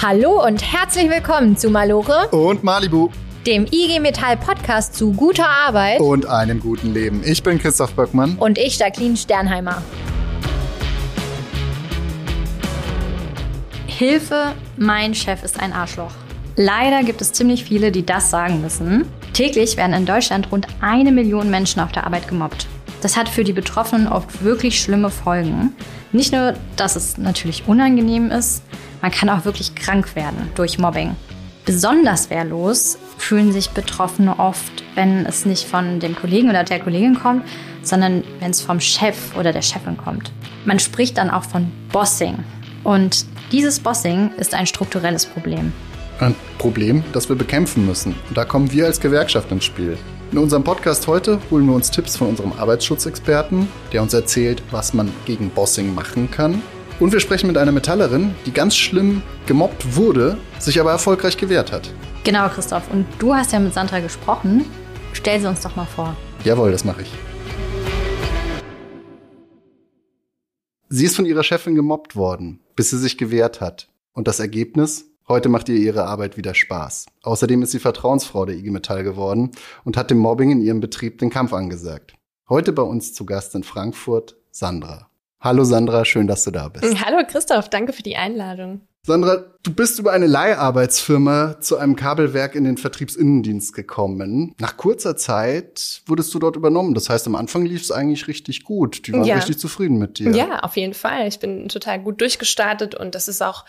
Hallo und herzlich willkommen zu Malore und Malibu, dem IG Metall Podcast zu guter Arbeit und einem guten Leben. Ich bin Christoph Böckmann und ich Jacqueline Sternheimer. Hilfe, mein Chef ist ein Arschloch. Leider gibt es ziemlich viele, die das sagen müssen. Täglich werden in Deutschland rund eine Million Menschen auf der Arbeit gemobbt. Das hat für die Betroffenen oft wirklich schlimme Folgen. Nicht nur, dass es natürlich unangenehm ist, man kann auch wirklich krank werden durch Mobbing. Besonders wehrlos fühlen sich Betroffene oft, wenn es nicht von dem Kollegen oder der Kollegin kommt, sondern wenn es vom Chef oder der Chefin kommt. Man spricht dann auch von Bossing. Und dieses Bossing ist ein strukturelles Problem. Ein Problem, das wir bekämpfen müssen. Und da kommen wir als Gewerkschaft ins Spiel. In unserem Podcast heute holen wir uns Tipps von unserem Arbeitsschutzexperten, der uns erzählt, was man gegen Bossing machen kann und wir sprechen mit einer Metallerin, die ganz schlimm gemobbt wurde, sich aber erfolgreich gewehrt hat. Genau, Christoph. Und du hast ja mit Sandra gesprochen. Stell sie uns doch mal vor. Jawohl, das mache ich. Sie ist von ihrer Chefin gemobbt worden, bis sie sich gewehrt hat. Und das Ergebnis? Heute macht ihr ihre Arbeit wieder Spaß. Außerdem ist sie Vertrauensfrau der IG Metall geworden und hat dem Mobbing in ihrem Betrieb den Kampf angesagt. Heute bei uns zu Gast in Frankfurt Sandra. Hallo Sandra, schön, dass du da bist. Hallo Christoph, danke für die Einladung. Sandra, du bist über eine Leiharbeitsfirma zu einem Kabelwerk in den Vertriebsinnendienst gekommen. Nach kurzer Zeit wurdest du dort übernommen. Das heißt, am Anfang lief es eigentlich richtig gut. Die waren ja. richtig zufrieden mit dir. Ja, auf jeden Fall. Ich bin total gut durchgestartet und das ist auch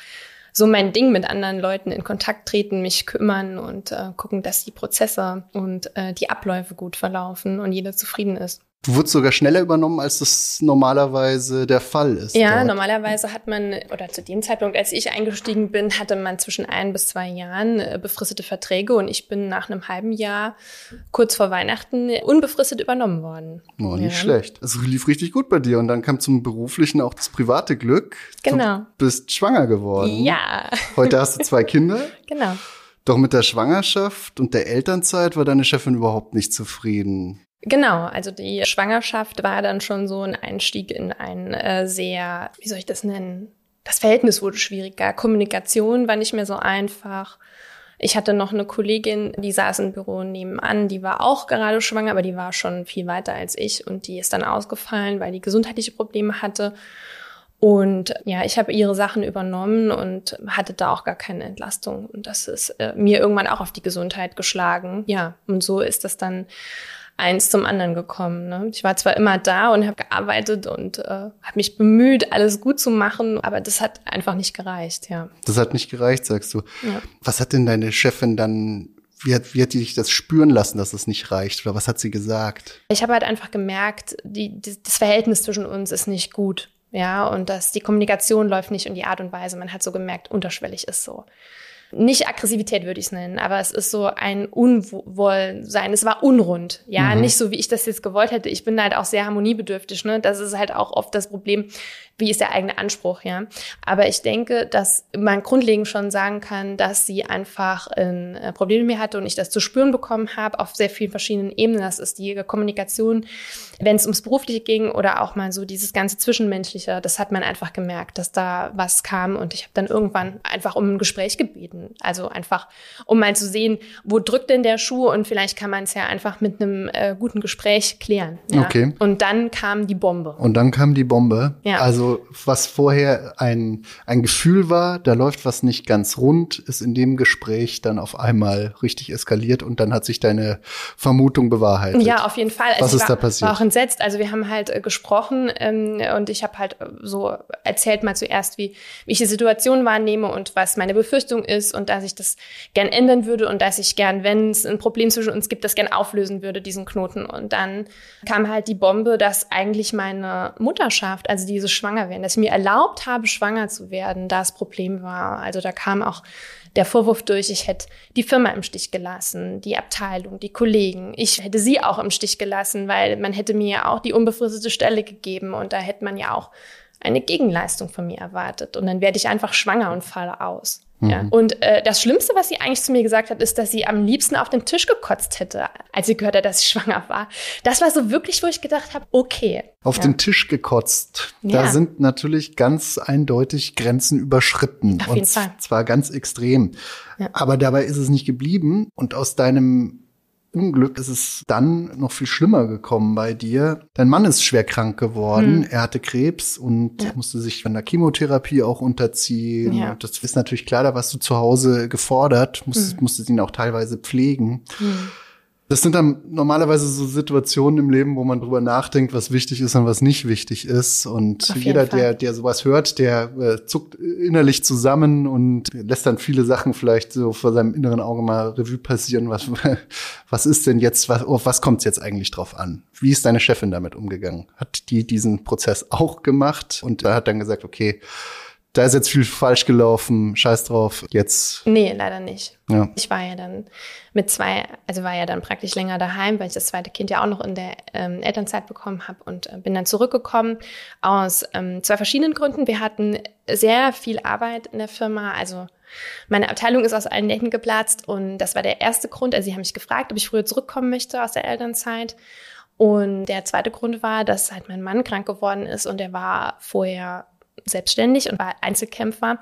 so mein Ding, mit anderen Leuten in Kontakt treten, mich kümmern und äh, gucken, dass die Prozesse und äh, die Abläufe gut verlaufen und jeder zufrieden ist. Du wurdest sogar schneller übernommen, als das normalerweise der Fall ist. Ja, dort. normalerweise hat man, oder zu dem Zeitpunkt, als ich eingestiegen bin, hatte man zwischen ein bis zwei Jahren äh, befristete Verträge und ich bin nach einem halben Jahr, kurz vor Weihnachten, unbefristet übernommen worden. Oh, nicht ja. schlecht. Es lief richtig gut bei dir und dann kam zum beruflichen auch das private Glück. Genau. Du bist schwanger geworden. Ja. Heute hast du zwei Kinder. Genau. Doch mit der Schwangerschaft und der Elternzeit war deine Chefin überhaupt nicht zufrieden. Genau, also die Schwangerschaft war dann schon so ein Einstieg in ein äh, sehr, wie soll ich das nennen? Das Verhältnis wurde schwieriger. Kommunikation war nicht mehr so einfach. Ich hatte noch eine Kollegin, die saß im Büro nebenan, die war auch gerade schwanger, aber die war schon viel weiter als ich und die ist dann ausgefallen, weil die gesundheitliche Probleme hatte. Und ja, ich habe ihre Sachen übernommen und hatte da auch gar keine Entlastung. Und das ist äh, mir irgendwann auch auf die Gesundheit geschlagen. Ja, und so ist das dann eins zum anderen gekommen. Ne? Ich war zwar immer da und habe gearbeitet und äh, habe mich bemüht, alles gut zu machen, aber das hat einfach nicht gereicht, ja. Das hat nicht gereicht, sagst du. Ja. Was hat denn deine Chefin dann wie hat, wie hat die dich das spüren lassen, dass es nicht reicht? Oder was hat sie gesagt? Ich habe halt einfach gemerkt, die, die, das Verhältnis zwischen uns ist nicht gut. Ja, und dass die Kommunikation läuft nicht und die Art und Weise. Man hat so gemerkt, unterschwellig ist so nicht Aggressivität würde ich es nennen, aber es ist so ein Unwohlsein. Es war unrund, ja, mhm. nicht so wie ich das jetzt gewollt hätte. Ich bin halt auch sehr harmoniebedürftig, ne? Das ist halt auch oft das Problem, wie ist der eigene Anspruch, ja. Aber ich denke, dass man grundlegend schon sagen kann, dass sie einfach ein äh, Problem mit mir hatte und ich das zu spüren bekommen habe auf sehr vielen verschiedenen Ebenen. Das ist die Kommunikation, wenn es ums Berufliche ging oder auch mal so dieses ganze Zwischenmenschliche. Das hat man einfach gemerkt, dass da was kam und ich habe dann irgendwann einfach um ein Gespräch gebeten. Also einfach, um mal zu sehen, wo drückt denn der Schuh und vielleicht kann man es ja einfach mit einem äh, guten Gespräch klären. Ja? Okay. Und dann kam die Bombe. Und dann kam die Bombe. Ja. Also was vorher ein, ein Gefühl war, da läuft was nicht ganz rund, ist in dem Gespräch dann auf einmal richtig eskaliert und dann hat sich deine Vermutung bewahrheitet. Ja, auf jeden Fall. Was also ist war, da passiert? war auch entsetzt. Also wir haben halt äh, gesprochen ähm, und ich habe halt so erzählt mal zuerst, wie, wie ich die Situation wahrnehme und was meine Befürchtung ist und dass ich das gern ändern würde und dass ich gern, wenn es ein Problem zwischen uns gibt, das gern auflösen würde, diesen Knoten. Und dann kam halt die Bombe, dass eigentlich meine Mutterschaft, also diese Schwangerschaft, schwanger werden, dass ich mir erlaubt habe, schwanger zu werden, das Problem war. Also da kam auch der Vorwurf durch, ich hätte die Firma im Stich gelassen, die Abteilung, die Kollegen. Ich hätte sie auch im Stich gelassen, weil man hätte mir ja auch die unbefristete Stelle gegeben und da hätte man ja auch eine Gegenleistung von mir erwartet. Und dann werde ich einfach schwanger und falle aus. Mhm. Ja. Und äh, das Schlimmste, was sie eigentlich zu mir gesagt hat, ist, dass sie am liebsten auf den Tisch gekotzt hätte, als sie gehört hat, dass ich schwanger war. Das war so wirklich, wo ich gedacht habe, okay. Auf ja. den Tisch gekotzt. Da ja. sind natürlich ganz eindeutig Grenzen überschritten. Auf jeden und Fall. zwar ganz extrem. Aber dabei ist es nicht geblieben. Und aus deinem Unglück ist es dann noch viel schlimmer gekommen bei dir. Dein Mann ist schwer krank geworden. Hm. Er hatte Krebs und ja. musste sich von der Chemotherapie auch unterziehen. Ja. Das ist natürlich klar, da warst du zu Hause gefordert, musstest, hm. musstest ihn auch teilweise pflegen. Hm. Das sind dann normalerweise so Situationen im Leben, wo man drüber nachdenkt, was wichtig ist und was nicht wichtig ist. Und jeder, Fall. der, der sowas hört, der äh, zuckt innerlich zusammen und lässt dann viele Sachen vielleicht so vor seinem inneren Auge mal Revue passieren. Was, was ist denn jetzt, was, auf was kommt es jetzt eigentlich drauf an? Wie ist deine Chefin damit umgegangen? Hat die diesen Prozess auch gemacht und hat dann gesagt, okay, da ist jetzt viel falsch gelaufen, scheiß drauf, jetzt. Nee, leider nicht. Ja. Ich war ja dann mit zwei, also war ja dann praktisch länger daheim, weil ich das zweite Kind ja auch noch in der ähm, Elternzeit bekommen habe und äh, bin dann zurückgekommen aus ähm, zwei verschiedenen Gründen. Wir hatten sehr viel Arbeit in der Firma, also meine Abteilung ist aus allen Nähten geplatzt und das war der erste Grund. Also sie haben mich gefragt, ob ich früher zurückkommen möchte aus der Elternzeit. Und der zweite Grund war, dass halt mein Mann krank geworden ist und er war vorher selbstständig und war Einzelkämpfer.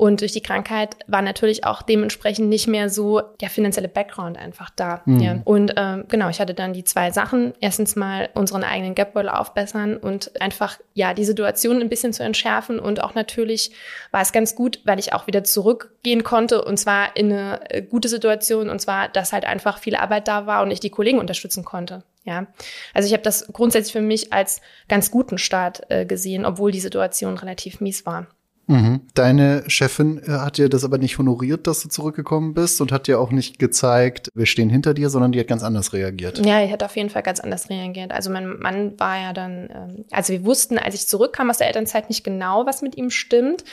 Und durch die Krankheit war natürlich auch dementsprechend nicht mehr so der finanzielle Background einfach da. Mhm. Ja. Und ähm, genau, ich hatte dann die zwei Sachen. Erstens mal unseren eigenen Gapbeutel aufbessern und einfach ja die Situation ein bisschen zu entschärfen. Und auch natürlich war es ganz gut, weil ich auch wieder zurückgehen konnte und zwar in eine äh, gute Situation. Und zwar, dass halt einfach viel Arbeit da war und ich die Kollegen unterstützen konnte. Ja, also ich habe das grundsätzlich für mich als ganz guten Start äh, gesehen, obwohl die Situation relativ mies war. Mhm. Deine Chefin äh, hat dir das aber nicht honoriert, dass du zurückgekommen bist und hat dir auch nicht gezeigt, wir stehen hinter dir, sondern die hat ganz anders reagiert. Ja, die hat auf jeden Fall ganz anders reagiert. Also mein Mann war ja dann, ähm, also wir wussten, als ich zurückkam aus der Elternzeit nicht genau, was mit ihm stimmt.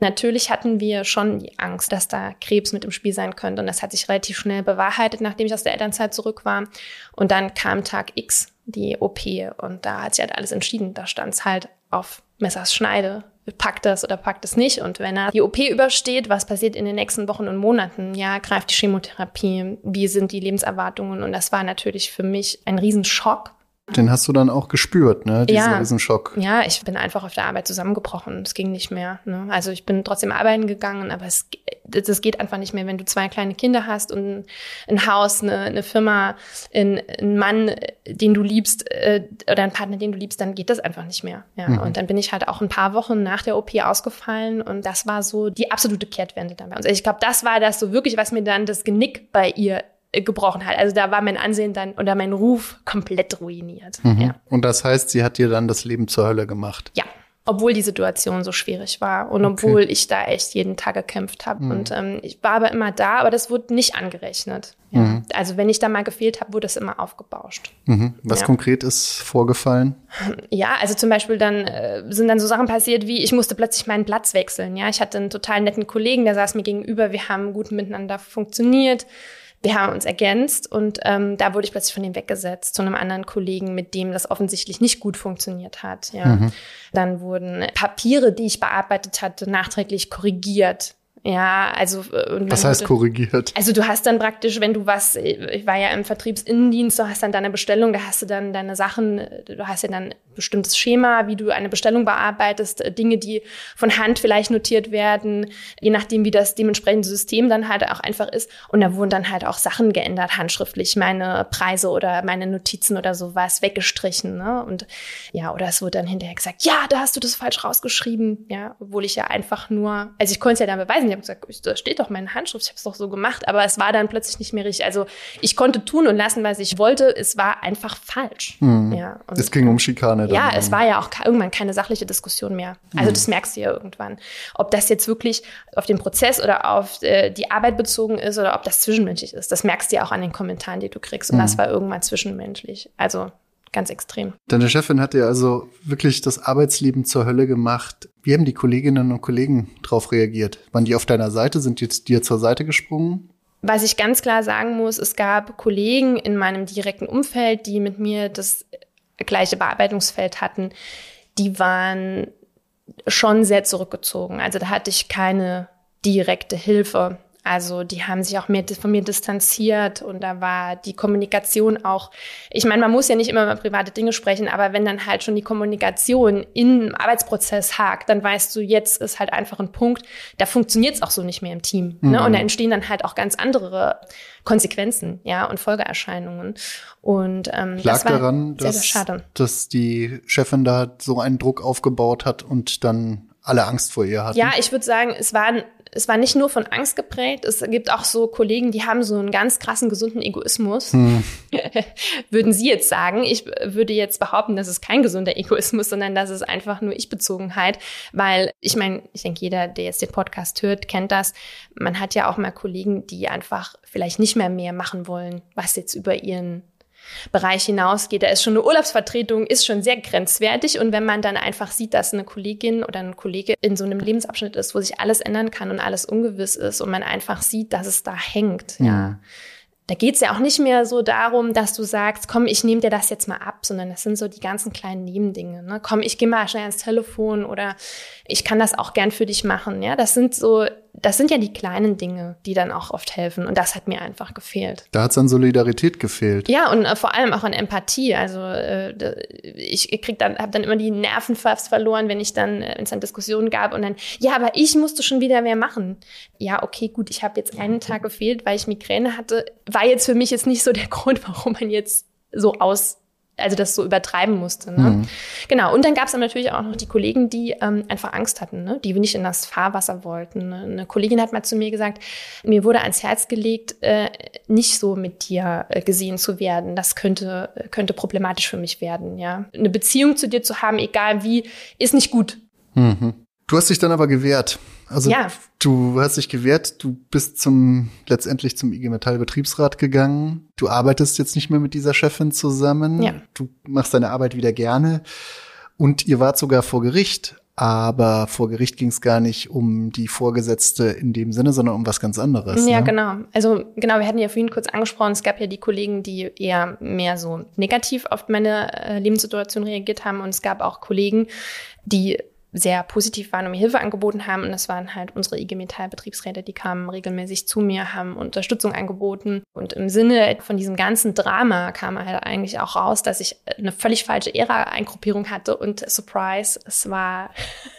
Natürlich hatten wir schon die Angst, dass da Krebs mit im Spiel sein könnte. Und das hat sich relativ schnell bewahrheitet, nachdem ich aus der Elternzeit zurück war. Und dann kam Tag X, die OP. Und da hat sich halt alles entschieden. Da stand es halt auf Messers Schneide. Packt das oder packt es nicht. Und wenn er die OP übersteht, was passiert in den nächsten Wochen und Monaten? Ja, greift die Chemotherapie? Wie sind die Lebenserwartungen? Und das war natürlich für mich ein Riesenschock den hast du dann auch gespürt, ne? Diesen ja, Riesenschock. Ja, ich bin einfach auf der Arbeit zusammengebrochen. Es ging nicht mehr. Ne? Also ich bin trotzdem arbeiten gegangen, aber es das geht einfach nicht mehr, wenn du zwei kleine Kinder hast und ein Haus, eine, eine Firma, ein, ein Mann, den du liebst äh, oder ein Partner, den du liebst, dann geht das einfach nicht mehr. Ja. Mhm. Und dann bin ich halt auch ein paar Wochen nach der OP ausgefallen und das war so die absolute Kehrtwende dann bei uns. Ich glaube, das war das so wirklich, was mir dann das Genick bei ihr gebrochen hat. Also da war mein Ansehen dann oder mein Ruf komplett ruiniert. Mhm. Ja. Und das heißt, sie hat dir dann das Leben zur Hölle gemacht. Ja, obwohl die Situation so schwierig war und okay. obwohl ich da echt jeden Tag gekämpft habe. Mhm. Und ähm, ich war aber immer da, aber das wurde nicht angerechnet. Ja. Mhm. Also wenn ich da mal gefehlt habe, wurde es immer aufgebauscht. Mhm. Was ja. konkret ist vorgefallen? Ja, also zum Beispiel dann äh, sind dann so Sachen passiert wie, ich musste plötzlich meinen Platz wechseln. Ja, ich hatte einen total netten Kollegen, der saß mir gegenüber, wir haben gut miteinander funktioniert wir haben uns ergänzt und ähm, da wurde ich plötzlich von ihm weggesetzt zu einem anderen Kollegen, mit dem das offensichtlich nicht gut funktioniert hat. Ja. Mhm. Dann wurden Papiere, die ich bearbeitet hatte, nachträglich korrigiert. Ja, also äh, was heißt wurde, korrigiert? Also du hast dann praktisch, wenn du was, ich war ja im Vertriebsinnendienst, du hast dann deine Bestellung, da hast du dann deine Sachen, du hast ja dann bestimmtes Schema, wie du eine Bestellung bearbeitest, äh, Dinge, die von Hand vielleicht notiert werden, je nachdem, wie das dementsprechende System dann halt auch einfach ist. Und da wurden dann halt auch Sachen geändert, handschriftlich, meine Preise oder meine Notizen oder sowas weggestrichen. Ne? Und ja, oder es wurde dann hinterher gesagt, ja, da hast du das falsch rausgeschrieben, ja, obwohl ich ja einfach nur, also ich konnte es ja dann beweisen, ich habe gesagt, da steht doch meine Handschrift, ich habe es doch so gemacht, aber es war dann plötzlich nicht mehr richtig. Also ich konnte tun und lassen, was ich wollte, es war einfach falsch. Hm. Ja, es ging um Schikane. Dann ja, es war ja auch irgendwann keine sachliche Diskussion mehr. Also hm. das merkst du ja irgendwann. Ob das jetzt wirklich auf den Prozess oder auf äh, die Arbeit bezogen ist oder ob das zwischenmenschlich ist, das merkst du ja auch an den Kommentaren, die du kriegst. Und hm. das war irgendwann zwischenmenschlich. Also ganz extrem. Deine Chefin hat dir also wirklich das Arbeitsleben zur Hölle gemacht. Wie haben die Kolleginnen und Kollegen darauf reagiert? Waren die auf deiner Seite? Sind die dir zur Seite gesprungen? Was ich ganz klar sagen muss, es gab Kollegen in meinem direkten Umfeld, die mit mir das gleiche Bearbeitungsfeld hatten. Die waren schon sehr zurückgezogen. Also da hatte ich keine direkte Hilfe. Also die haben sich auch mehr von mir distanziert und da war die Kommunikation auch, ich meine, man muss ja nicht immer über private Dinge sprechen, aber wenn dann halt schon die Kommunikation im Arbeitsprozess hakt, dann weißt du, jetzt ist halt einfach ein Punkt, da funktioniert es auch so nicht mehr im Team. Mhm. Ne? Und da entstehen dann halt auch ganz andere Konsequenzen, ja, und Folgeerscheinungen. Und ähm, Lag das war daran, sehr, dass, sehr dass die Chefin da so einen Druck aufgebaut hat und dann alle Angst vor ihr hatten. Ja, ich würde sagen, es war, es war nicht nur von Angst geprägt. Es gibt auch so Kollegen, die haben so einen ganz krassen, gesunden Egoismus. Hm. Würden Sie jetzt sagen. Ich würde jetzt behaupten, das ist kein gesunder Egoismus, sondern das ist einfach nur Ich-Bezogenheit. Weil ich meine, ich denke, jeder, der jetzt den Podcast hört, kennt das. Man hat ja auch mal Kollegen, die einfach vielleicht nicht mehr mehr machen wollen, was jetzt über ihren Bereich hinausgeht. Da ist schon eine Urlaubsvertretung, ist schon sehr grenzwertig. Und wenn man dann einfach sieht, dass eine Kollegin oder ein Kollege in so einem Lebensabschnitt ist, wo sich alles ändern kann und alles ungewiss ist und man einfach sieht, dass es da hängt, ja, ja da geht's ja auch nicht mehr so darum, dass du sagst, komm, ich nehme dir das jetzt mal ab, sondern das sind so die ganzen kleinen Nebendinge. Ne? Komm, ich gehe mal schnell ans Telefon oder ich kann das auch gern für dich machen. Ja, das sind so, das sind ja die kleinen Dinge, die dann auch oft helfen. Und das hat mir einfach gefehlt. Da hat's an Solidarität gefehlt. Ja, und äh, vor allem auch an Empathie. Also äh, ich krieg dann, habe dann immer die Nerven fast verloren, wenn ich dann, äh, wenn es dann Diskussionen gab und dann, ja, aber ich musste schon wieder mehr machen. Ja, okay, gut, ich habe jetzt einen Tag gefehlt, weil ich Migräne hatte. War jetzt für mich jetzt nicht so der Grund, warum man jetzt so aus also das so übertreiben musste. Ne? Mhm. Genau. Und dann gab es dann natürlich auch noch die Kollegen, die ähm, einfach Angst hatten, ne? die nicht in das Fahrwasser wollten. Ne? Eine Kollegin hat mal zu mir gesagt, mir wurde ans Herz gelegt, äh, nicht so mit dir äh, gesehen zu werden. Das könnte, könnte problematisch für mich werden. Ja, Eine Beziehung zu dir zu haben, egal wie, ist nicht gut. Mhm. Du hast dich dann aber gewehrt. Also ja. du hast dich gewehrt, du bist zum letztendlich zum IG Metall Betriebsrat gegangen. Du arbeitest jetzt nicht mehr mit dieser Chefin zusammen. Ja. Du machst deine Arbeit wieder gerne. Und ihr wart sogar vor Gericht. Aber vor Gericht ging es gar nicht um die Vorgesetzte in dem Sinne, sondern um was ganz anderes. Ja, ne? genau. Also genau, wir hatten ja vorhin kurz angesprochen, es gab ja die Kollegen, die eher mehr so negativ auf meine äh, Lebenssituation reagiert haben. Und es gab auch Kollegen, die sehr positiv waren und mir Hilfe angeboten haben. Und das waren halt unsere IG Metall Betriebsräte, die kamen regelmäßig zu mir, haben Unterstützung angeboten. Und im Sinne von diesem ganzen Drama kam halt eigentlich auch raus, dass ich eine völlig falsche Ära-Eingruppierung hatte und Surprise, es war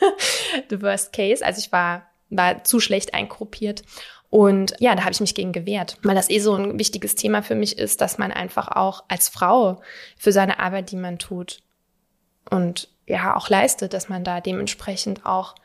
the worst case. Also ich war, war zu schlecht eingruppiert. Und ja, da habe ich mich gegen gewehrt, weil das eh so ein wichtiges Thema für mich ist, dass man einfach auch als Frau für seine Arbeit, die man tut, und ja auch leistet, dass man da dementsprechend auch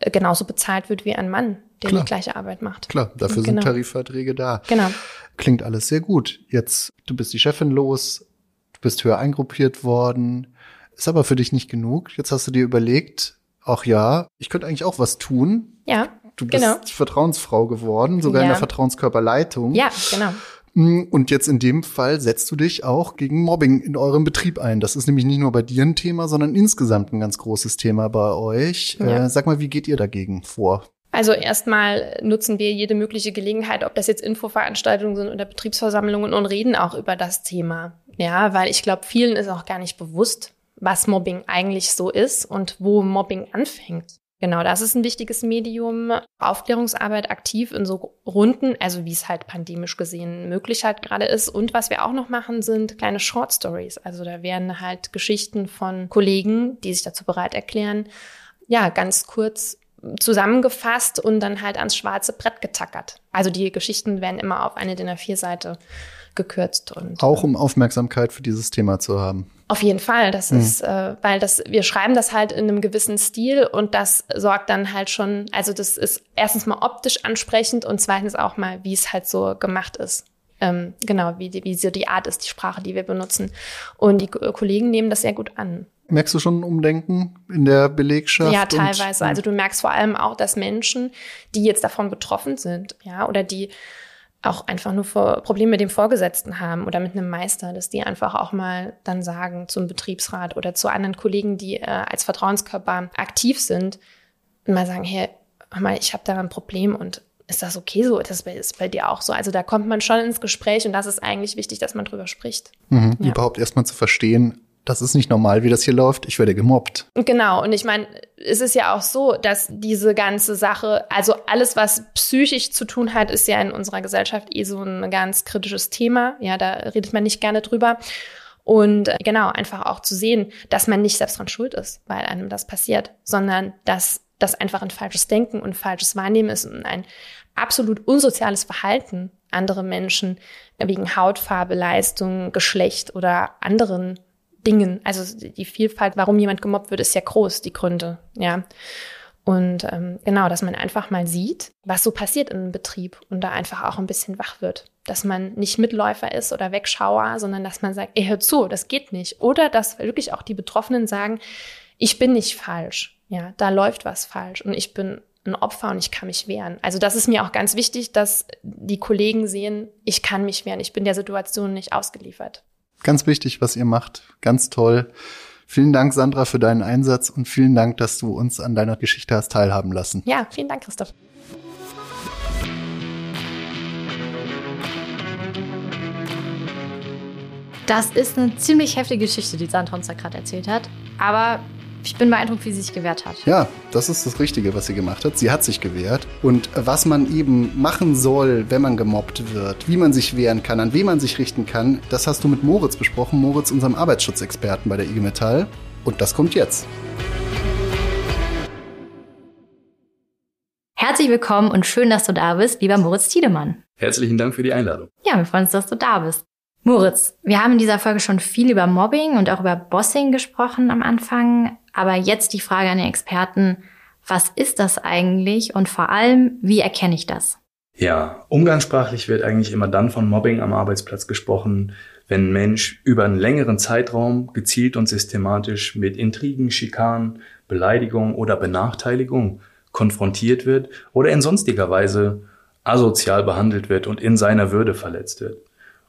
äh, genauso bezahlt wird wie ein Mann, der Klar. die gleiche Arbeit macht. Klar, dafür genau. sind Tarifverträge da. Genau. Klingt alles sehr gut. Jetzt, du bist die Chefin los, du bist höher eingruppiert worden, ist aber für dich nicht genug. Jetzt hast du dir überlegt, ach ja, ich könnte eigentlich auch was tun. Ja. Du bist genau. Vertrauensfrau geworden, sogar ja. in der Vertrauenskörperleitung. Ja, genau. Und jetzt in dem Fall setzt du dich auch gegen Mobbing in eurem Betrieb ein. Das ist nämlich nicht nur bei dir ein Thema, sondern insgesamt ein ganz großes Thema bei euch. Ja. Äh, sag mal, wie geht ihr dagegen vor? Also erstmal nutzen wir jede mögliche Gelegenheit, ob das jetzt Infoveranstaltungen sind oder Betriebsversammlungen und reden auch über das Thema. Ja, weil ich glaube, vielen ist auch gar nicht bewusst, was Mobbing eigentlich so ist und wo Mobbing anfängt. Genau, das ist ein wichtiges Medium. Aufklärungsarbeit aktiv in so Runden, also wie es halt pandemisch gesehen möglich halt gerade ist. Und was wir auch noch machen, sind kleine Short Stories. Also da werden halt Geschichten von Kollegen, die sich dazu bereit erklären, ja, ganz kurz zusammengefasst und dann halt ans schwarze Brett getackert. Also die Geschichten werden immer auf eine DIN A4-Seite gekürzt. Und, Auch um Aufmerksamkeit für dieses Thema zu haben. Auf jeden Fall. Das mhm. ist, äh, weil das, wir schreiben das halt in einem gewissen Stil und das sorgt dann halt schon, also das ist erstens mal optisch ansprechend und zweitens auch mal, wie es halt so gemacht ist. Ähm, genau, wie, die, wie so die Art ist, die Sprache, die wir benutzen. Und die Kollegen nehmen das sehr gut an. Merkst du schon ein Umdenken in der Belegschaft? Ja, teilweise. also du merkst vor allem auch, dass Menschen, die jetzt davon betroffen sind, ja, oder die auch einfach nur vor Probleme mit dem Vorgesetzten haben oder mit einem Meister, dass die einfach auch mal dann sagen zum Betriebsrat oder zu anderen Kollegen, die äh, als Vertrauenskörper aktiv sind, mal sagen, hey, mal, ich habe da ein Problem und ist das okay so? Das ist bei dir auch so. Also da kommt man schon ins Gespräch und das ist eigentlich wichtig, dass man drüber spricht. Mhm, ja. Überhaupt erstmal zu verstehen, das ist nicht normal, wie das hier läuft, ich werde gemobbt. Genau, und ich meine, es ist ja auch so, dass diese ganze Sache, also alles, was psychisch zu tun hat, ist ja in unserer Gesellschaft eh so ein ganz kritisches Thema. Ja, da redet man nicht gerne drüber. Und äh, genau, einfach auch zu sehen, dass man nicht selbst dran schuld ist, weil einem das passiert, sondern dass das einfach ein falsches Denken und falsches Wahrnehmen ist und ein absolut unsoziales Verhalten andere Menschen wegen Hautfarbe, Leistung, Geschlecht oder anderen Dingen. Also die Vielfalt, warum jemand gemobbt wird, ist ja groß, die Gründe, ja. Und ähm, genau, dass man einfach mal sieht, was so passiert in einem Betrieb und da einfach auch ein bisschen wach wird. Dass man nicht Mitläufer ist oder Wegschauer, sondern dass man sagt, ey, hör zu, das geht nicht. Oder dass wirklich auch die Betroffenen sagen, ich bin nicht falsch. Ja, da läuft was falsch und ich bin ein Opfer und ich kann mich wehren. Also das ist mir auch ganz wichtig, dass die Kollegen sehen, ich kann mich wehren, ich bin der Situation nicht ausgeliefert. Ganz wichtig, was ihr macht. Ganz toll. Vielen Dank, Sandra, für deinen Einsatz und vielen Dank, dass du uns an deiner Geschichte hast teilhaben lassen. Ja, vielen Dank, Christoph. Das ist eine ziemlich heftige Geschichte, die Sandra uns da gerade erzählt hat. Aber ich bin beeindruckt, wie sie sich gewehrt hat. Ja, das ist das Richtige, was sie gemacht hat. Sie hat sich gewehrt. Und was man eben machen soll, wenn man gemobbt wird, wie man sich wehren kann, an wen man sich richten kann, das hast du mit Moritz besprochen. Moritz, unserem Arbeitsschutzexperten bei der IG Metall. Und das kommt jetzt. Herzlich willkommen und schön, dass du da bist, lieber Moritz Tiedemann. Herzlichen Dank für die Einladung. Ja, wir freuen uns, dass du da bist. Moritz, wir haben in dieser Folge schon viel über Mobbing und auch über Bossing gesprochen am Anfang. Aber jetzt die Frage an den Experten, was ist das eigentlich und vor allem, wie erkenne ich das? Ja, umgangssprachlich wird eigentlich immer dann von Mobbing am Arbeitsplatz gesprochen, wenn ein Mensch über einen längeren Zeitraum gezielt und systematisch mit Intrigen, Schikanen, Beleidigung oder Benachteiligung konfrontiert wird oder in sonstiger Weise asozial behandelt wird und in seiner Würde verletzt wird.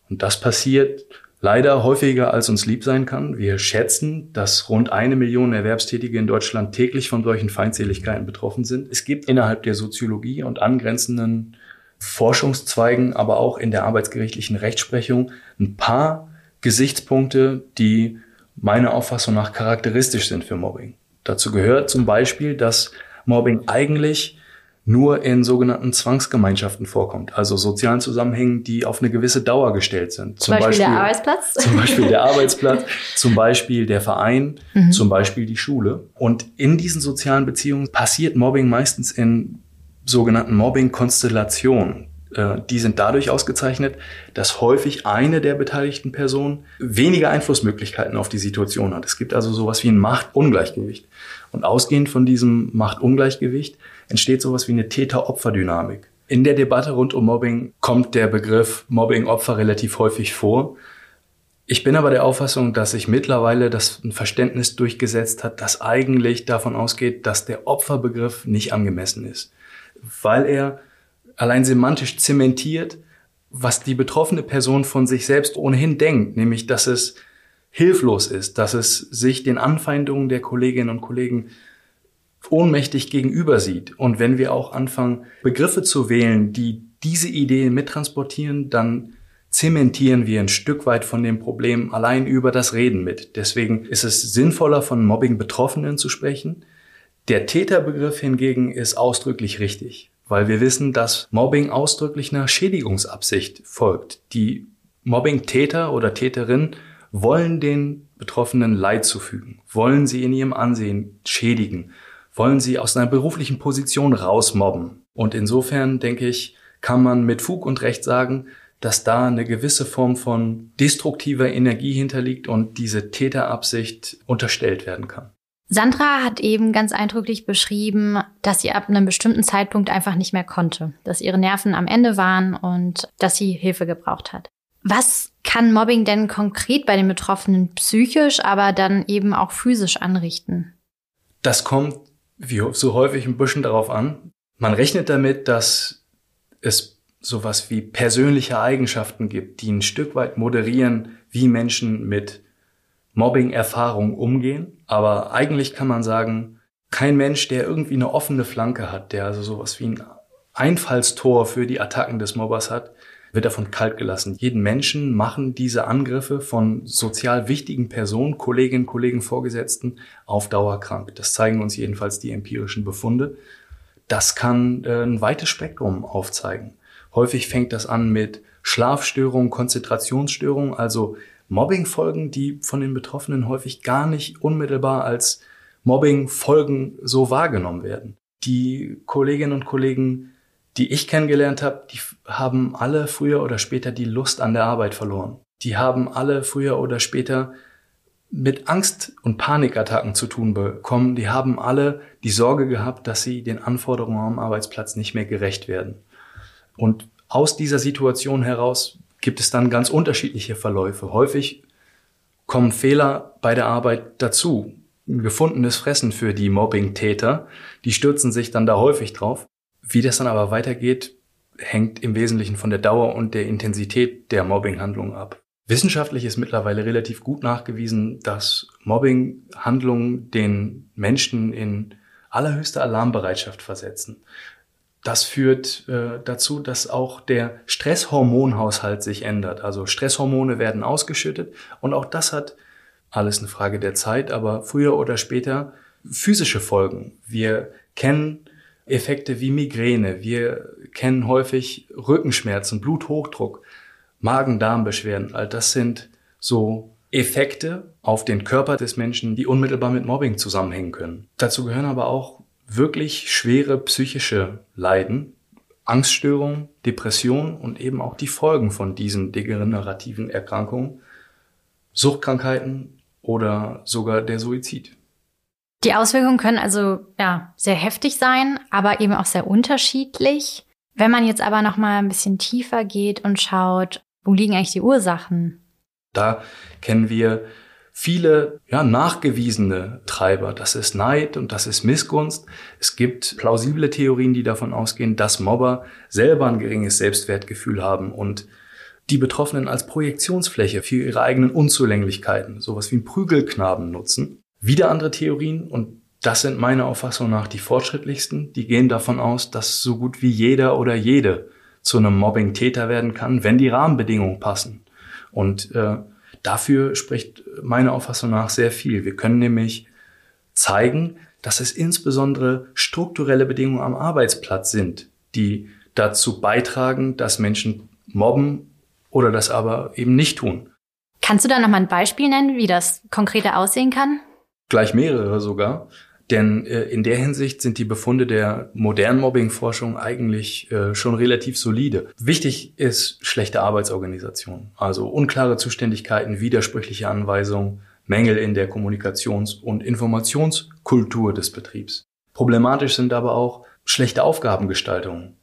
Und das passiert leider häufiger, als uns lieb sein kann. Wir schätzen, dass rund eine Million Erwerbstätige in Deutschland täglich von solchen Feindseligkeiten betroffen sind. Es gibt innerhalb der Soziologie und angrenzenden Forschungszweigen, aber auch in der arbeitsgerichtlichen Rechtsprechung ein paar Gesichtspunkte, die meiner Auffassung nach charakteristisch sind für Mobbing. Dazu gehört zum Beispiel, dass Mobbing eigentlich nur in sogenannten Zwangsgemeinschaften vorkommt, also sozialen Zusammenhängen, die auf eine gewisse Dauer gestellt sind. Zum, zum Beispiel, Beispiel, der Arbeitsplatz? Zum Beispiel der Arbeitsplatz, zum Beispiel der Verein, mhm. zum Beispiel die Schule. Und in diesen sozialen Beziehungen passiert Mobbing meistens in sogenannten Mobbing-Konstellationen. Äh, die sind dadurch ausgezeichnet, dass häufig eine der beteiligten Personen weniger Einflussmöglichkeiten auf die Situation hat. Es gibt also sowas wie ein Machtungleichgewicht. Und ausgehend von diesem Machtungleichgewicht entsteht sowas wie eine Täter-Opfer-Dynamik. In der Debatte rund um Mobbing kommt der Begriff Mobbing-Opfer relativ häufig vor. Ich bin aber der Auffassung, dass sich mittlerweile das ein Verständnis durchgesetzt hat, das eigentlich davon ausgeht, dass der Opferbegriff nicht angemessen ist, weil er allein semantisch zementiert, was die betroffene Person von sich selbst ohnehin denkt, nämlich dass es hilflos ist, dass es sich den Anfeindungen der Kolleginnen und Kollegen ohnmächtig gegenüber sieht. Und wenn wir auch anfangen, Begriffe zu wählen, die diese Ideen mittransportieren, dann zementieren wir ein Stück weit von dem Problem allein über das Reden mit. Deswegen ist es sinnvoller, von Mobbing-Betroffenen zu sprechen. Der Täterbegriff hingegen ist ausdrücklich richtig, weil wir wissen, dass Mobbing ausdrücklich einer Schädigungsabsicht folgt. Die Mobbing-Täter oder Täterin wollen den Betroffenen Leid zufügen, wollen sie in ihrem Ansehen schädigen, wollen sie aus einer beruflichen Position rausmobben. Und insofern, denke ich, kann man mit Fug und Recht sagen, dass da eine gewisse Form von destruktiver Energie hinterliegt und diese Täterabsicht unterstellt werden kann. Sandra hat eben ganz eindrücklich beschrieben, dass sie ab einem bestimmten Zeitpunkt einfach nicht mehr konnte, dass ihre Nerven am Ende waren und dass sie Hilfe gebraucht hat. Was kann Mobbing denn konkret bei den Betroffenen psychisch, aber dann eben auch physisch anrichten? Das kommt wie so häufig ein bisschen darauf an. Man rechnet damit, dass es sowas wie persönliche Eigenschaften gibt, die ein Stück weit moderieren, wie Menschen mit Mobbing-Erfahrungen umgehen. Aber eigentlich kann man sagen, kein Mensch, der irgendwie eine offene Flanke hat, der also sowas wie ein Einfallstor für die Attacken des Mobbers hat, wird davon kalt gelassen. Jeden Menschen machen diese Angriffe von sozial wichtigen Personen, Kolleginnen, Kollegen, Vorgesetzten auf Dauer krank. Das zeigen uns jedenfalls die empirischen Befunde. Das kann äh, ein weites Spektrum aufzeigen. Häufig fängt das an mit Schlafstörungen, Konzentrationsstörungen, also Mobbingfolgen, die von den Betroffenen häufig gar nicht unmittelbar als Mobbingfolgen so wahrgenommen werden. Die Kolleginnen und Kollegen die ich kennengelernt habe, die haben alle früher oder später die Lust an der Arbeit verloren. Die haben alle früher oder später mit Angst und Panikattacken zu tun bekommen. Die haben alle die Sorge gehabt, dass sie den Anforderungen am Arbeitsplatz nicht mehr gerecht werden. Und aus dieser Situation heraus gibt es dann ganz unterschiedliche Verläufe. Häufig kommen Fehler bei der Arbeit dazu. Ein gefundenes Fressen für die Mobbing-Täter. Die stürzen sich dann da häufig drauf. Wie das dann aber weitergeht, hängt im Wesentlichen von der Dauer und der Intensität der Mobbinghandlung ab. Wissenschaftlich ist mittlerweile relativ gut nachgewiesen, dass Mobbinghandlungen den Menschen in allerhöchste Alarmbereitschaft versetzen. Das führt äh, dazu, dass auch der Stresshormonhaushalt sich ändert. Also Stresshormone werden ausgeschüttet und auch das hat alles eine Frage der Zeit, aber früher oder später physische Folgen. Wir kennen Effekte wie Migräne. Wir kennen häufig Rückenschmerzen, Bluthochdruck, Magen-Darm-Beschwerden. All das sind so Effekte auf den Körper des Menschen, die unmittelbar mit Mobbing zusammenhängen können. Dazu gehören aber auch wirklich schwere psychische Leiden, Angststörungen, Depressionen und eben auch die Folgen von diesen degenerativen Erkrankungen, Suchtkrankheiten oder sogar der Suizid. Die Auswirkungen können also ja sehr heftig sein, aber eben auch sehr unterschiedlich. Wenn man jetzt aber noch mal ein bisschen tiefer geht und schaut, wo liegen eigentlich die Ursachen? Da kennen wir viele ja, nachgewiesene Treiber. Das ist Neid und das ist Missgunst. Es gibt plausible Theorien, die davon ausgehen, dass Mobber selber ein geringes Selbstwertgefühl haben und die Betroffenen als Projektionsfläche für ihre eigenen Unzulänglichkeiten, sowas wie ein Prügelknaben nutzen. Wieder andere Theorien, und das sind meiner Auffassung nach die fortschrittlichsten, die gehen davon aus, dass so gut wie jeder oder jede zu einem Mobbing-Täter werden kann, wenn die Rahmenbedingungen passen. Und äh, dafür spricht meiner Auffassung nach sehr viel. Wir können nämlich zeigen, dass es insbesondere strukturelle Bedingungen am Arbeitsplatz sind, die dazu beitragen, dass Menschen mobben oder das aber eben nicht tun. Kannst du da nochmal ein Beispiel nennen, wie das konkreter aussehen kann? Gleich mehrere sogar. Denn äh, in der Hinsicht sind die Befunde der modernen Mobbing-Forschung eigentlich äh, schon relativ solide. Wichtig ist schlechte Arbeitsorganisation, also unklare Zuständigkeiten, widersprüchliche Anweisungen, Mängel in der Kommunikations- und Informationskultur des Betriebs. Problematisch sind aber auch schlechte Aufgabengestaltung,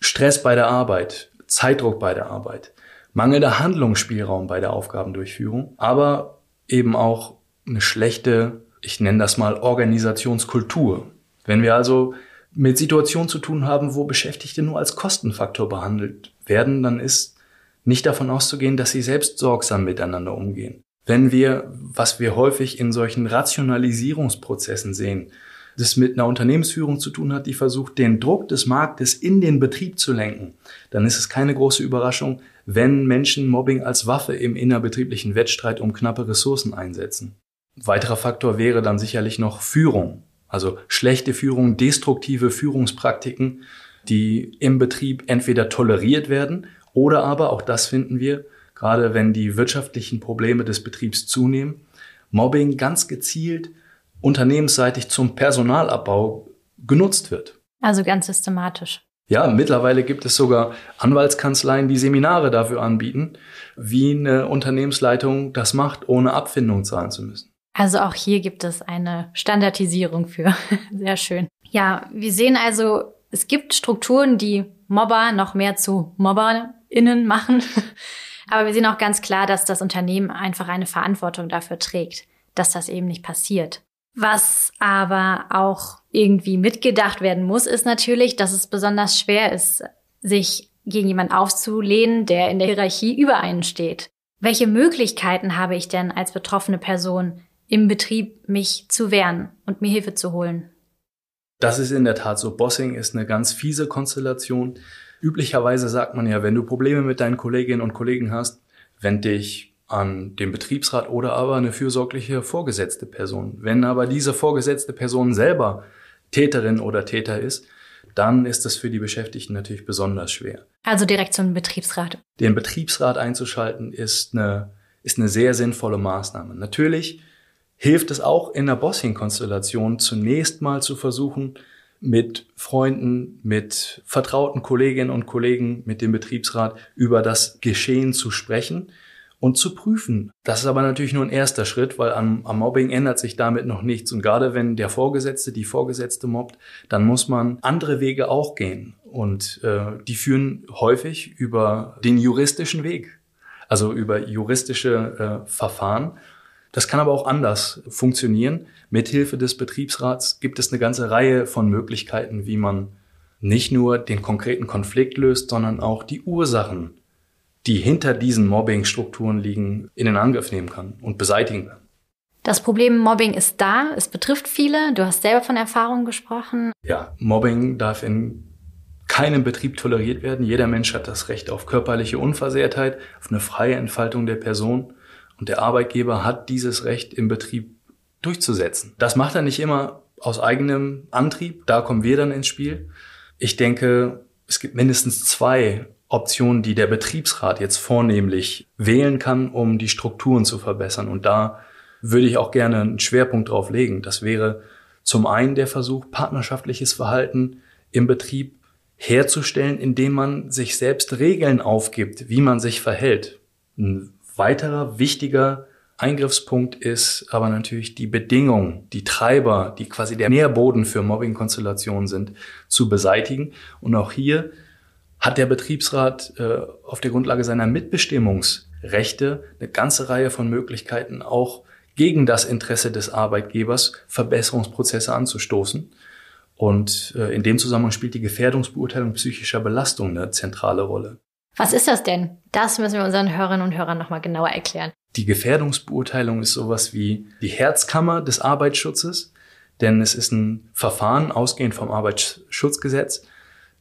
Stress bei der Arbeit, Zeitdruck bei der Arbeit, mangelnder Handlungsspielraum bei der Aufgabendurchführung, aber eben auch eine schlechte, ich nenne das mal Organisationskultur. Wenn wir also mit Situationen zu tun haben, wo Beschäftigte nur als Kostenfaktor behandelt werden, dann ist nicht davon auszugehen, dass sie selbst sorgsam miteinander umgehen. Wenn wir, was wir häufig in solchen Rationalisierungsprozessen sehen, das mit einer Unternehmensführung zu tun hat, die versucht, den Druck des Marktes in den Betrieb zu lenken, dann ist es keine große Überraschung, wenn Menschen Mobbing als Waffe im innerbetrieblichen Wettstreit um knappe Ressourcen einsetzen weiterer Faktor wäre dann sicherlich noch Führung. Also schlechte Führung, destruktive Führungspraktiken, die im Betrieb entweder toleriert werden oder aber, auch das finden wir, gerade wenn die wirtschaftlichen Probleme des Betriebs zunehmen, Mobbing ganz gezielt unternehmensseitig zum Personalabbau genutzt wird. Also ganz systematisch. Ja, mittlerweile gibt es sogar Anwaltskanzleien, die Seminare dafür anbieten, wie eine Unternehmensleitung das macht, ohne Abfindung zahlen zu müssen. Also auch hier gibt es eine Standardisierung für. Sehr schön. Ja, wir sehen also, es gibt Strukturen, die Mobber noch mehr zu MobberInnen machen. Aber wir sehen auch ganz klar, dass das Unternehmen einfach eine Verantwortung dafür trägt, dass das eben nicht passiert. Was aber auch irgendwie mitgedacht werden muss, ist natürlich, dass es besonders schwer ist, sich gegen jemanden aufzulehnen, der in der Hierarchie über einen steht. Welche Möglichkeiten habe ich denn als betroffene Person, im Betrieb mich zu wehren und mir Hilfe zu holen. Das ist in der Tat so. Bossing ist eine ganz fiese Konstellation. Üblicherweise sagt man ja, wenn du Probleme mit deinen Kolleginnen und Kollegen hast, wend dich an den Betriebsrat oder aber eine fürsorgliche vorgesetzte Person. Wenn aber diese vorgesetzte Person selber Täterin oder Täter ist, dann ist das für die Beschäftigten natürlich besonders schwer. Also direkt zum Betriebsrat. Den Betriebsrat einzuschalten ist eine, ist eine sehr sinnvolle Maßnahme. Natürlich hilft es auch in der Bossing-Konstellation zunächst mal zu versuchen, mit Freunden, mit vertrauten Kolleginnen und Kollegen, mit dem Betriebsrat über das Geschehen zu sprechen und zu prüfen. Das ist aber natürlich nur ein erster Schritt, weil am, am, Mobbing ändert sich damit noch nichts. Und gerade wenn der Vorgesetzte, die Vorgesetzte mobbt, dann muss man andere Wege auch gehen. Und äh, die führen häufig über den juristischen Weg, also über juristische äh, Verfahren. Das kann aber auch anders funktionieren. Mithilfe des Betriebsrats gibt es eine ganze Reihe von Möglichkeiten, wie man nicht nur den konkreten Konflikt löst, sondern auch die Ursachen die hinter diesen Mobbing-Strukturen liegen, in den Angriff nehmen kann und beseitigen kann. Das Problem Mobbing ist da, es betrifft viele. Du hast selber von Erfahrungen gesprochen. Ja, Mobbing darf in keinem Betrieb toleriert werden. Jeder Mensch hat das Recht auf körperliche Unversehrtheit, auf eine freie Entfaltung der Person. Und der Arbeitgeber hat dieses Recht im Betrieb durchzusetzen. Das macht er nicht immer aus eigenem Antrieb. Da kommen wir dann ins Spiel. Ich denke, es gibt mindestens zwei Optionen, die der Betriebsrat jetzt vornehmlich wählen kann, um die Strukturen zu verbessern. Und da würde ich auch gerne einen Schwerpunkt drauf legen. Das wäre zum einen der Versuch, partnerschaftliches Verhalten im Betrieb herzustellen, indem man sich selbst Regeln aufgibt, wie man sich verhält. Ein weiterer wichtiger Eingriffspunkt ist aber natürlich die Bedingungen, die Treiber, die quasi der Nährboden für Mobbing-Konstellationen sind, zu beseitigen. Und auch hier hat der Betriebsrat äh, auf der Grundlage seiner Mitbestimmungsrechte eine ganze Reihe von Möglichkeiten, auch gegen das Interesse des Arbeitgebers Verbesserungsprozesse anzustoßen. Und äh, in dem Zusammenhang spielt die Gefährdungsbeurteilung psychischer Belastung eine zentrale Rolle. Was ist das denn? Das müssen wir unseren Hörerinnen und Hörern nochmal genauer erklären. Die Gefährdungsbeurteilung ist sowas wie die Herzkammer des Arbeitsschutzes, denn es ist ein Verfahren ausgehend vom Arbeitsschutzgesetz,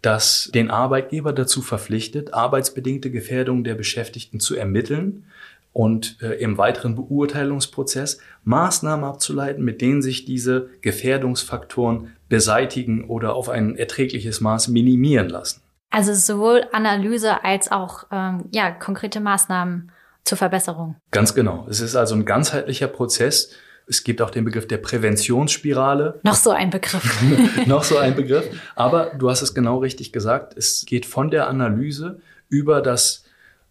das den Arbeitgeber dazu verpflichtet, arbeitsbedingte Gefährdungen der Beschäftigten zu ermitteln und äh, im weiteren Beurteilungsprozess Maßnahmen abzuleiten, mit denen sich diese Gefährdungsfaktoren beseitigen oder auf ein erträgliches Maß minimieren lassen. Also sowohl Analyse als auch ähm, ja, konkrete Maßnahmen zur Verbesserung. Ganz genau. Es ist also ein ganzheitlicher Prozess, es gibt auch den Begriff der Präventionsspirale. Noch so ein Begriff. Noch so ein Begriff. Aber du hast es genau richtig gesagt. Es geht von der Analyse über das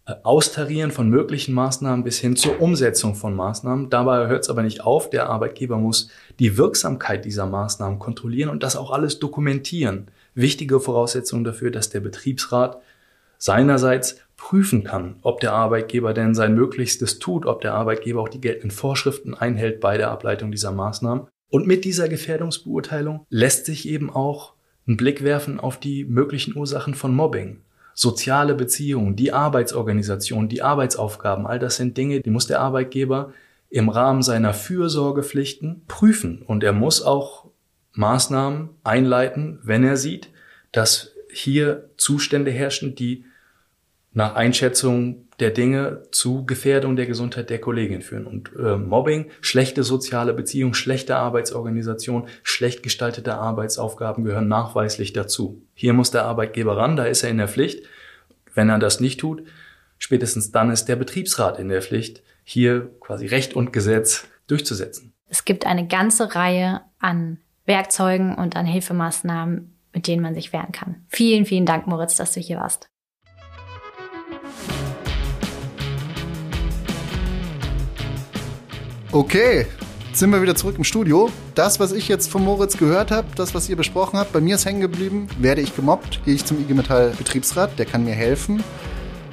äh, Austarieren von möglichen Maßnahmen bis hin zur Umsetzung von Maßnahmen. Dabei hört es aber nicht auf. Der Arbeitgeber muss die Wirksamkeit dieser Maßnahmen kontrollieren und das auch alles dokumentieren. Wichtige Voraussetzung dafür, dass der Betriebsrat seinerseits prüfen kann, ob der Arbeitgeber denn sein Möglichstes tut, ob der Arbeitgeber auch die geltenden Vorschriften einhält bei der Ableitung dieser Maßnahmen. Und mit dieser Gefährdungsbeurteilung lässt sich eben auch einen Blick werfen auf die möglichen Ursachen von Mobbing. Soziale Beziehungen, die Arbeitsorganisation, die Arbeitsaufgaben, all das sind Dinge, die muss der Arbeitgeber im Rahmen seiner Fürsorgepflichten prüfen. Und er muss auch Maßnahmen einleiten, wenn er sieht, dass hier Zustände herrschen, die nach Einschätzung der Dinge zu Gefährdung der Gesundheit der Kollegin führen. Und äh, Mobbing, schlechte soziale Beziehungen, schlechte Arbeitsorganisation, schlecht gestaltete Arbeitsaufgaben gehören nachweislich dazu. Hier muss der Arbeitgeber ran, da ist er in der Pflicht. Wenn er das nicht tut, spätestens dann ist der Betriebsrat in der Pflicht, hier quasi Recht und Gesetz durchzusetzen. Es gibt eine ganze Reihe an Werkzeugen und an Hilfemaßnahmen, mit denen man sich wehren kann. Vielen, vielen Dank, Moritz, dass du hier warst. Okay, sind wir wieder zurück im Studio. Das, was ich jetzt von Moritz gehört habe, das, was ihr besprochen habt, bei mir ist hängen geblieben. Werde ich gemobbt, gehe ich zum IG Metall Betriebsrat, der kann mir helfen.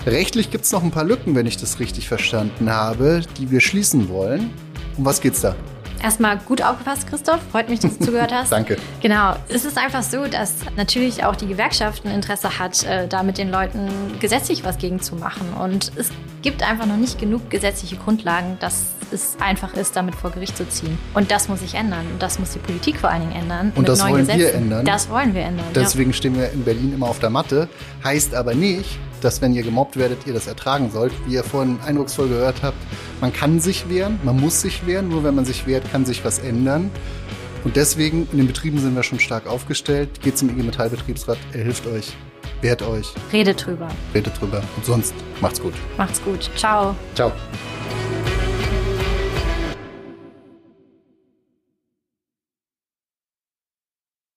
Rechtlich gibt es noch ein paar Lücken, wenn ich das richtig verstanden habe, die wir schließen wollen. Um was geht's da? Erstmal gut aufgepasst, Christoph. Freut mich, dass du zugehört hast. Danke. Genau. Es ist einfach so, dass natürlich auch die Gewerkschaft ein Interesse hat, äh, da mit den Leuten gesetzlich was gegen zu machen. Und es gibt einfach noch nicht genug gesetzliche Grundlagen, dass es einfach ist, damit vor Gericht zu ziehen. Und das muss sich ändern. Und das muss die Politik vor allen Dingen ändern. Und das wollen Gesetzen. wir ändern. Das wollen wir ändern. Deswegen ja. stehen wir in Berlin immer auf der Matte. Heißt aber nicht, dass wenn ihr gemobbt werdet, ihr das ertragen sollt. Wie ihr vorhin eindrucksvoll gehört habt, man kann sich wehren, man muss sich wehren. Nur wenn man sich wehrt, kann sich was ändern. Und deswegen, in den Betrieben sind wir schon stark aufgestellt. Geht zum IG Metall Betriebsrat, er hilft euch, wehrt euch. Redet drüber. Redet drüber. Und sonst macht's gut. Macht's gut. Ciao. Ciao.